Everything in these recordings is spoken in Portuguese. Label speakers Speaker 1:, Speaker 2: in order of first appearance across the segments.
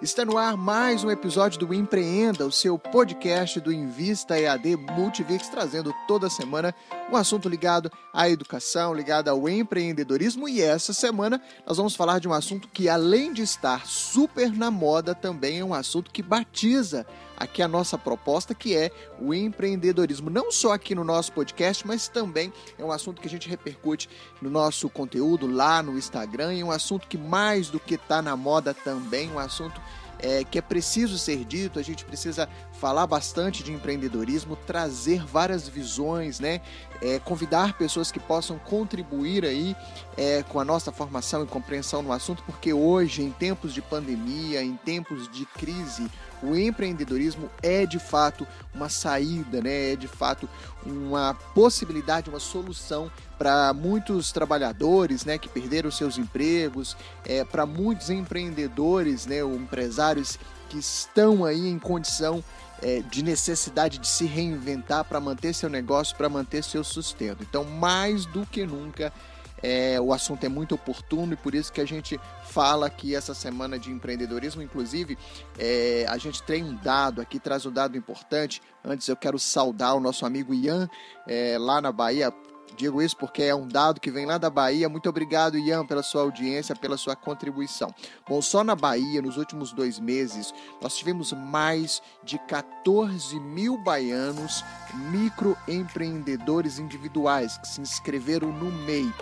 Speaker 1: Está no ar mais um episódio do Empreenda, o seu podcast do Invista EAD Multivix, trazendo toda semana um assunto ligado à educação, ligado ao empreendedorismo. E essa semana nós vamos falar de um assunto que, além de estar super na moda, também é um assunto que batiza aqui a nossa proposta, que é o empreendedorismo. Não só aqui no nosso podcast, mas também é um assunto que a gente repercute no nosso conteúdo lá no Instagram. E um assunto que, mais do que está na moda também, um assunto é, que é preciso ser dito, a gente precisa falar bastante de empreendedorismo, trazer várias visões, né? É, convidar pessoas que possam contribuir aí é, com a nossa formação e compreensão no assunto, porque hoje, em tempos de pandemia, em tempos de crise, o empreendedorismo é de fato uma saída, né? é de fato uma possibilidade, uma solução para muitos trabalhadores né, que perderam seus empregos, é, para muitos empreendedores, né, ou empresários que estão aí em condição é, de necessidade de se reinventar para manter seu negócio, para manter seu sustento. Então, mais do que nunca, é, o assunto é muito oportuno e por isso que a gente fala aqui essa semana de empreendedorismo. Inclusive, é, a gente tem um dado aqui, traz um dado importante. Antes eu quero saudar o nosso amigo Ian, é, lá na Bahia. Digo isso porque é um dado que vem lá da Bahia. Muito obrigado, Ian, pela sua audiência, pela sua contribuição. Bom, só na Bahia, nos últimos dois meses, nós tivemos mais de 14 mil baianos microempreendedores individuais que se inscreveram no MEI.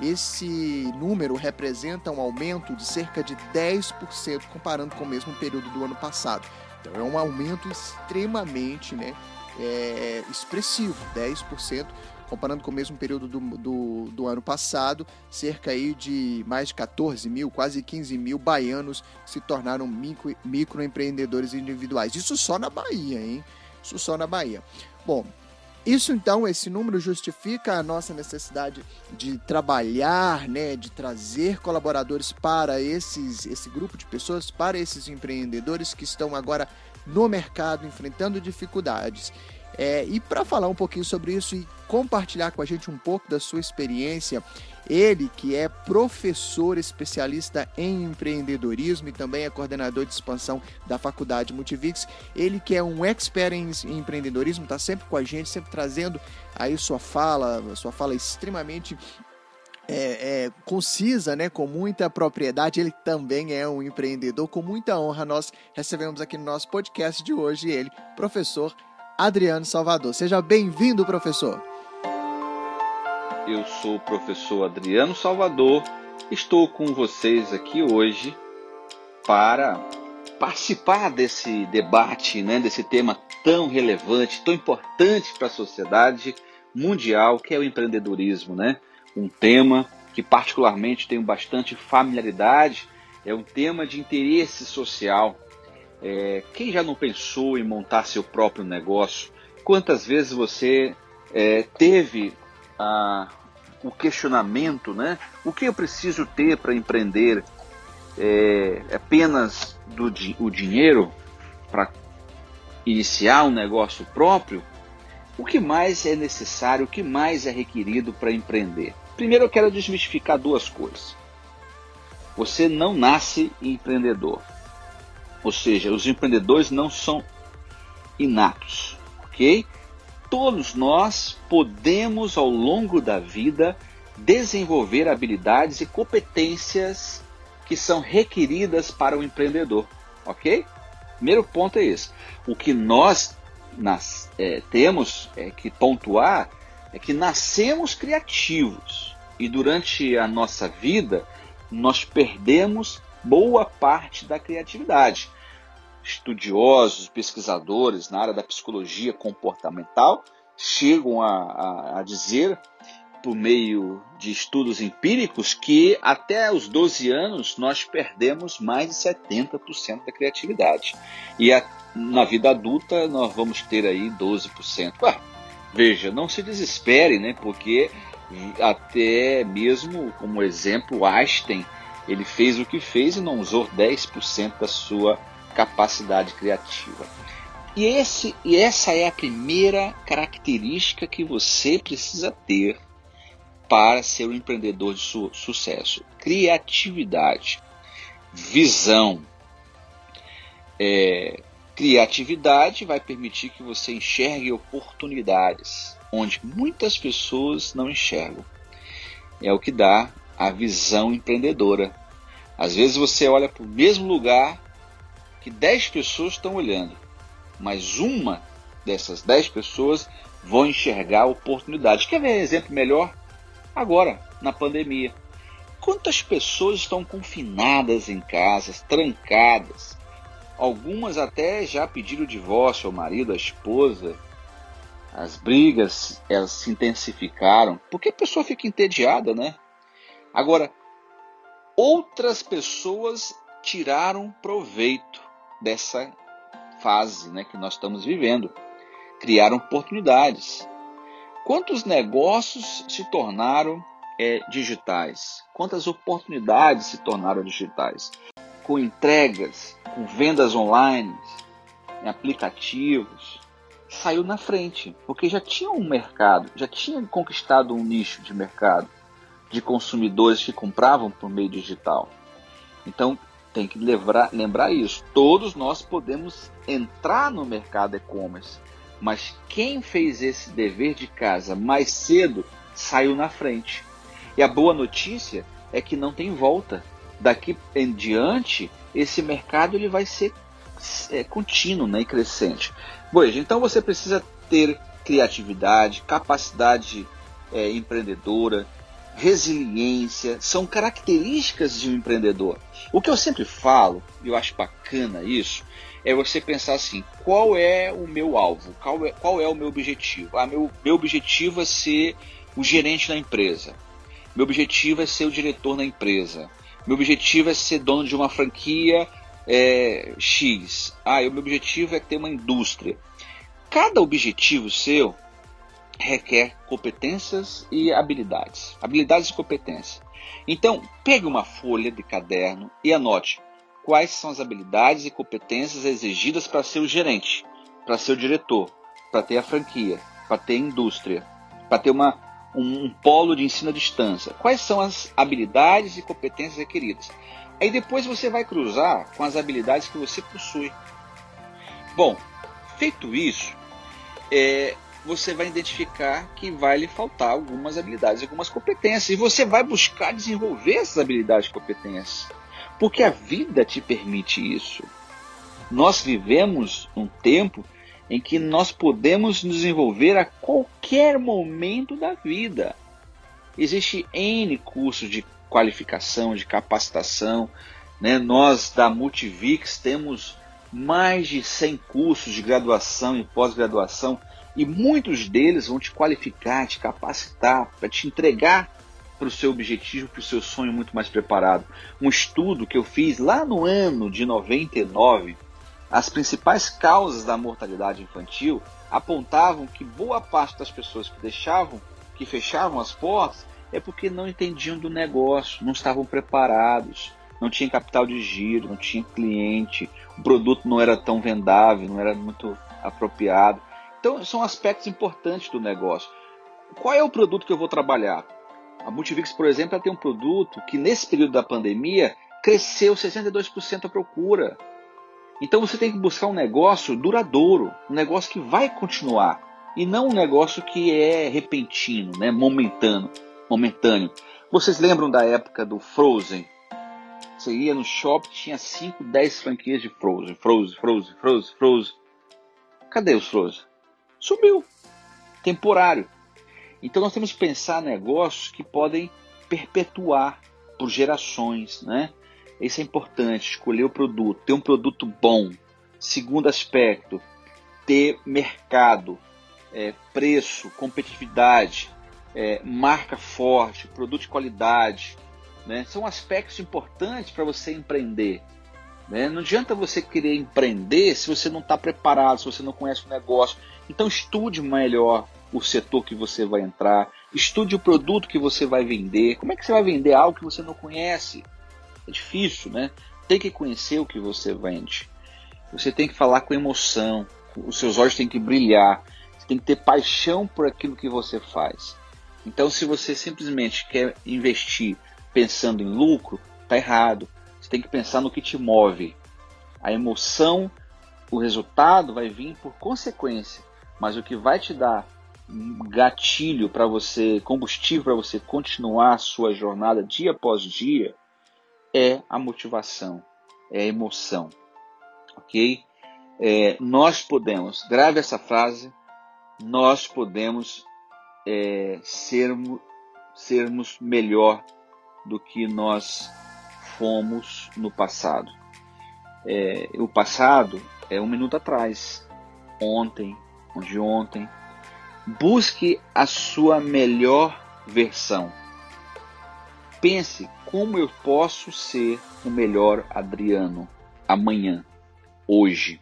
Speaker 1: Esse número representa um aumento de cerca de 10% comparando com o mesmo período do ano passado. Então é um aumento extremamente né, é, expressivo, 10% comparando com o mesmo período do, do, do, ano passado, cerca aí de mais de 14 mil, quase 15 mil baianos se tornaram micro, microempreendedores individuais. Isso só na Bahia, hein? Isso só na Bahia. Bom, isso então, esse número justifica a nossa necessidade de trabalhar, né, de trazer colaboradores para esses, esse grupo de pessoas, para esses empreendedores que estão agora no mercado enfrentando dificuldades. É, e para falar um pouquinho sobre isso e compartilhar com a gente um pouco da sua experiência, ele que é professor especialista em empreendedorismo e também é coordenador de expansão da Faculdade Multivix, ele que é um expert em empreendedorismo, está sempre com a gente, sempre trazendo aí sua fala, sua fala extremamente é, é, concisa, né, com muita propriedade. Ele também é um empreendedor. Com muita honra, nós recebemos aqui no nosso podcast de hoje ele, professor Adriano Salvador. Seja bem-vindo, professor.
Speaker 2: Eu sou o professor Adriano Salvador. Estou com vocês aqui hoje para participar desse debate, né, desse tema tão relevante, tão importante para a sociedade mundial, que é o empreendedorismo, né? Um tema que particularmente tenho bastante familiaridade, é um tema de interesse social é, quem já não pensou em montar seu próprio negócio? Quantas vezes você é, teve a, o questionamento, né? O que eu preciso ter para empreender? É, apenas do, o dinheiro para iniciar um negócio próprio? O que mais é necessário, o que mais é requerido para empreender? Primeiro eu quero desmistificar duas coisas. Você não nasce empreendedor. Ou seja, os empreendedores não são inatos, ok? Todos nós podemos ao longo da vida desenvolver habilidades e competências que são requeridas para o empreendedor, ok? Primeiro ponto é esse. O que nós nas, é, temos é, que pontuar é que nascemos criativos e durante a nossa vida nós perdemos boa parte da criatividade estudiosos, pesquisadores na área da psicologia comportamental chegam a, a, a dizer, por meio de estudos empíricos, que até os 12 anos nós perdemos mais de 70% da criatividade. E a, na vida adulta nós vamos ter aí 12%. Ah, veja, não se desespere, né? Porque até mesmo como exemplo Einstein, ele fez o que fez e não usou 10% da sua capacidade criativa. E, esse, e essa é a primeira característica que você precisa ter para ser um empreendedor de su sucesso: criatividade, visão. É, criatividade vai permitir que você enxergue oportunidades onde muitas pessoas não enxergam. É o que dá a visão empreendedora. Às vezes você olha para o mesmo lugar que 10 pessoas estão olhando, mas uma dessas 10 pessoas vão enxergar oportunidades. Quer ver um exemplo melhor? Agora, na pandemia. Quantas pessoas estão confinadas em casas, trancadas? Algumas até já pediram divórcio ao marido, à esposa. As brigas elas se intensificaram porque a pessoa fica entediada, né? Agora, outras pessoas tiraram proveito dessa fase né, que nós estamos vivendo. Criaram oportunidades. Quantos negócios se tornaram é, digitais? Quantas oportunidades se tornaram digitais? Com entregas, com vendas online, em aplicativos, saiu na frente, porque já tinha um mercado, já tinha conquistado um nicho de mercado de consumidores que compravam por meio digital. Então, tem que lembrar, lembrar isso. Todos nós podemos entrar no mercado e-commerce, mas quem fez esse dever de casa mais cedo saiu na frente. E a boa notícia é que não tem volta. Daqui em diante, esse mercado ele vai ser é, contínuo né, e crescente. Bom, então você precisa ter criatividade, capacidade é, empreendedora, resiliência, são características de um empreendedor. O que eu sempre falo, e eu acho bacana isso, é você pensar assim: qual é o meu alvo? Qual é, qual é o meu objetivo? Ah, meu, meu objetivo é ser o gerente da empresa. Meu objetivo é ser o diretor da empresa. Meu objetivo é ser dono de uma franquia é, X. Ah, o meu objetivo é ter uma indústria. Cada objetivo seu requer competências e habilidades. Habilidades e competências. Então, pegue uma folha de caderno e anote quais são as habilidades e competências exigidas para ser o gerente, para ser o diretor, para ter a franquia, para ter a indústria, para ter uma, um, um polo de ensino à distância. Quais são as habilidades e competências requeridas? Aí depois você vai cruzar com as habilidades que você possui. Bom, feito isso, é, você vai identificar que vai lhe faltar algumas habilidades, algumas competências. E você vai buscar desenvolver essas habilidades e competências. Porque a vida te permite isso. Nós vivemos um tempo em que nós podemos nos desenvolver a qualquer momento da vida. Existe N cursos de qualificação, de capacitação. Né? Nós da Multivix temos mais de 100 cursos de graduação e pós-graduação e muitos deles vão te qualificar, te capacitar para te entregar para o seu objetivo, para o seu sonho muito mais preparado. Um estudo que eu fiz lá no ano de 99, as principais causas da mortalidade infantil apontavam que boa parte das pessoas que deixavam, que fechavam as portas, é porque não entendiam do negócio, não estavam preparados, não tinham capital de giro, não tinha cliente, o produto não era tão vendável, não era muito apropriado. Então, são aspectos importantes do negócio. Qual é o produto que eu vou trabalhar? A Multivix, por exemplo, tem um produto que nesse período da pandemia cresceu 62% a procura. Então você tem que buscar um negócio duradouro, um negócio que vai continuar e não um negócio que é repentino, né, momentâneo, momentâneo. Vocês lembram da época do Frozen? Você ia no shopping, tinha 5, 10 franquias de Frozen, Frozen, Frozen, Frozen, Frozen. Cadê os Frozen? Sumiu. Temporário. Então nós temos que pensar negócios que podem perpetuar por gerações, né? Isso é importante, escolher o produto, ter um produto bom. Segundo aspecto, ter mercado, é, preço, competitividade, é, marca forte, produto de qualidade. Né? São aspectos importantes para você empreender. Né? Não adianta você querer empreender se você não está preparado, se você não conhece o negócio. Então estude melhor o setor que você vai entrar, estude o produto que você vai vender. Como é que você vai vender algo que você não conhece? É difícil, né? Tem que conhecer o que você vende. Você tem que falar com emoção, os seus olhos têm que brilhar, você tem que ter paixão por aquilo que você faz. Então, se você simplesmente quer investir pensando em lucro, está errado. Você tem que pensar no que te move. A emoção, o resultado vai vir por consequência, mas o que vai te dar gatilho para você, combustível para você continuar a sua jornada dia após dia, é a motivação, é a emoção, ok? É, nós podemos, grave essa frase, nós podemos é, sermos, sermos melhor do que nós fomos no passado. É, o passado é um minuto atrás, ontem, de ontem. Busque a sua melhor versão. Pense como eu posso ser o melhor Adriano amanhã, hoje.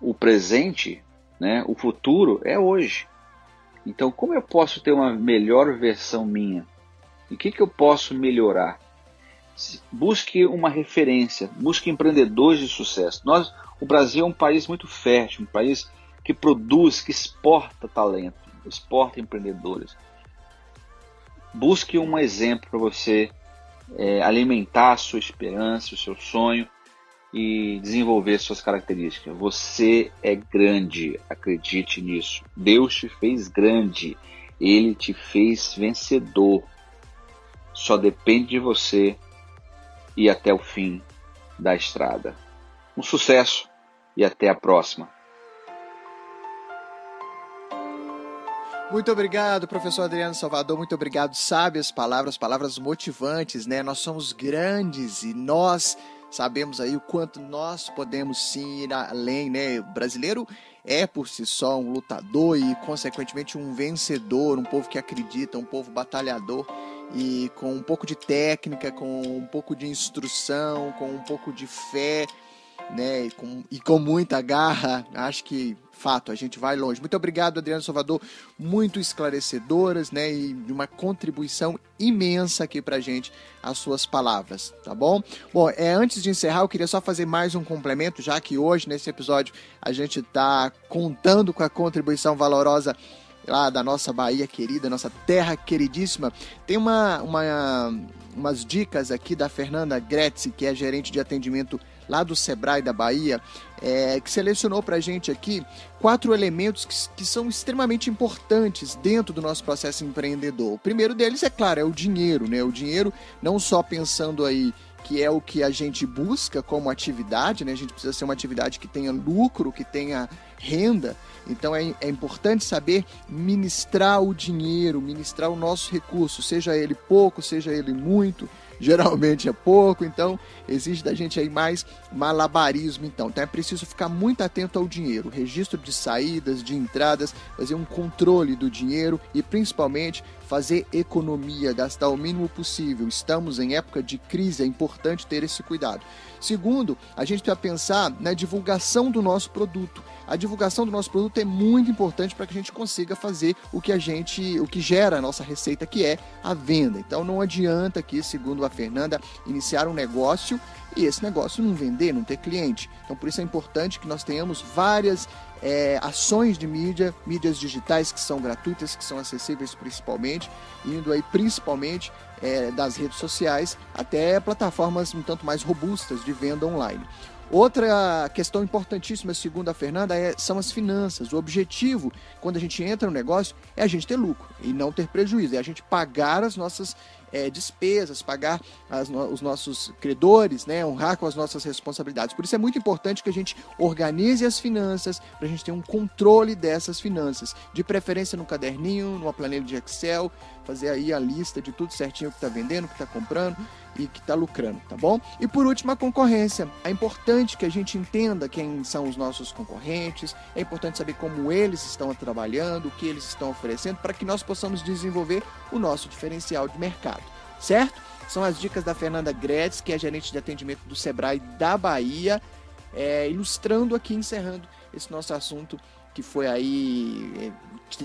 Speaker 2: O presente, né, o futuro é hoje. Então, como eu posso ter uma melhor versão minha? E o que, que eu posso melhorar? Busque uma referência, busque empreendedores de sucesso. Nós, o Brasil é um país muito fértil, um país que produz, que exporta talento, exporta empreendedores. Busque um exemplo para você é, alimentar a sua esperança, o seu sonho e desenvolver suas características. Você é grande, acredite nisso. Deus te fez grande, Ele te fez vencedor. Só depende de você ir até o fim da estrada. Um sucesso e até a próxima.
Speaker 1: Muito obrigado, professor Adriano Salvador. Muito obrigado. Sábias palavras, palavras motivantes, né? Nós somos grandes e nós sabemos aí o quanto nós podemos sim ir além, né? O brasileiro é por si só um lutador e, consequentemente, um vencedor, um povo que acredita, um povo batalhador e com um pouco de técnica, com um pouco de instrução, com um pouco de fé, né? E com, e com muita garra, acho que fato, a gente vai longe. Muito obrigado, Adriano Salvador, muito esclarecedoras, né, e de uma contribuição imensa aqui pra gente as suas palavras, tá bom? Bom, é antes de encerrar, eu queria só fazer mais um complemento, já que hoje nesse episódio a gente tá contando com a contribuição valorosa lá da nossa Bahia querida, nossa terra queridíssima. Tem uma, uma umas dicas aqui da Fernanda Gretzi, que é gerente de atendimento lá do Sebrae da Bahia, é, que selecionou para a gente aqui quatro elementos que, que, são extremamente importantes dentro do nosso processo empreendedor. O primeiro deles, é claro, é o dinheiro, né? O dinheiro, não só pensando aí que é o que a gente busca como atividade, né? A gente precisa ser uma atividade que tenha lucro, que tenha renda. Então é, é importante saber ministrar o dinheiro, ministrar o nosso recurso, seja ele pouco, seja ele muito geralmente é pouco, então exige da gente aí mais malabarismo então. Então é preciso ficar muito atento ao dinheiro, registro de saídas, de entradas, fazer um controle do dinheiro e principalmente fazer economia, gastar o mínimo possível. Estamos em época de crise, é importante ter esse cuidado. Segundo, a gente precisa pensar na divulgação do nosso produto. A divulgação do nosso produto é muito importante para que a gente consiga fazer o que a gente, o que gera a nossa receita, que é a venda. Então não adianta aqui, segundo a Fernanda, iniciar um negócio e esse negócio não vender, não ter cliente. Então por isso é importante que nós tenhamos várias é, ações de mídia, mídias digitais que são gratuitas, que são acessíveis principalmente, indo aí principalmente é, das redes sociais até plataformas um tanto mais robustas de venda online. Outra questão importantíssima, segundo a Fernanda, é, são as finanças. O objetivo, quando a gente entra no negócio, é a gente ter lucro e não ter prejuízo, é a gente pagar as nossas é, despesas, pagar as, os nossos credores, né, honrar com as nossas responsabilidades. Por isso é muito importante que a gente organize as finanças, para a gente ter um controle dessas finanças, de preferência no caderninho, numa planilha de Excel, fazer aí a lista de tudo certinho que está vendendo, que está comprando e que está lucrando, tá bom? E por último, a concorrência. É importante que a gente entenda quem são os nossos concorrentes, é importante saber como eles estão trabalhando, o que eles estão oferecendo, para que nós possamos desenvolver o nosso diferencial de mercado, certo? São as dicas da Fernanda Gretz, que é gerente de atendimento do Sebrae da Bahia, é, ilustrando aqui, encerrando esse nosso assunto que foi aí é,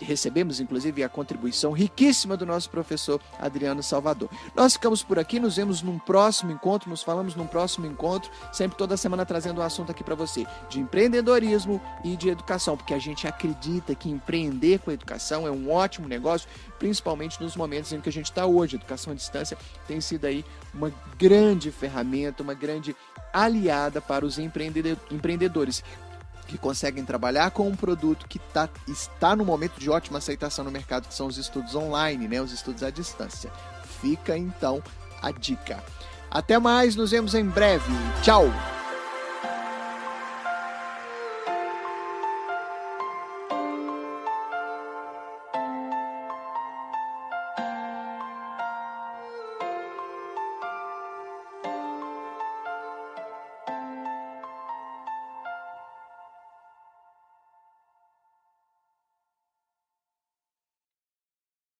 Speaker 1: recebemos inclusive a contribuição riquíssima do nosso professor Adriano Salvador. Nós ficamos por aqui, nos vemos num próximo encontro, nos falamos num próximo encontro, sempre toda semana trazendo um assunto aqui para você de empreendedorismo e de educação, porque a gente acredita que empreender com a educação é um ótimo negócio, principalmente nos momentos em que a gente está hoje. Educação à distância tem sido aí uma grande ferramenta, uma grande aliada para os empreendedores que conseguem trabalhar com um produto que tá, está no momento de ótima aceitação no mercado, que são os estudos online, né, os estudos à distância. Fica então a dica. Até mais, nos vemos em breve. Tchau!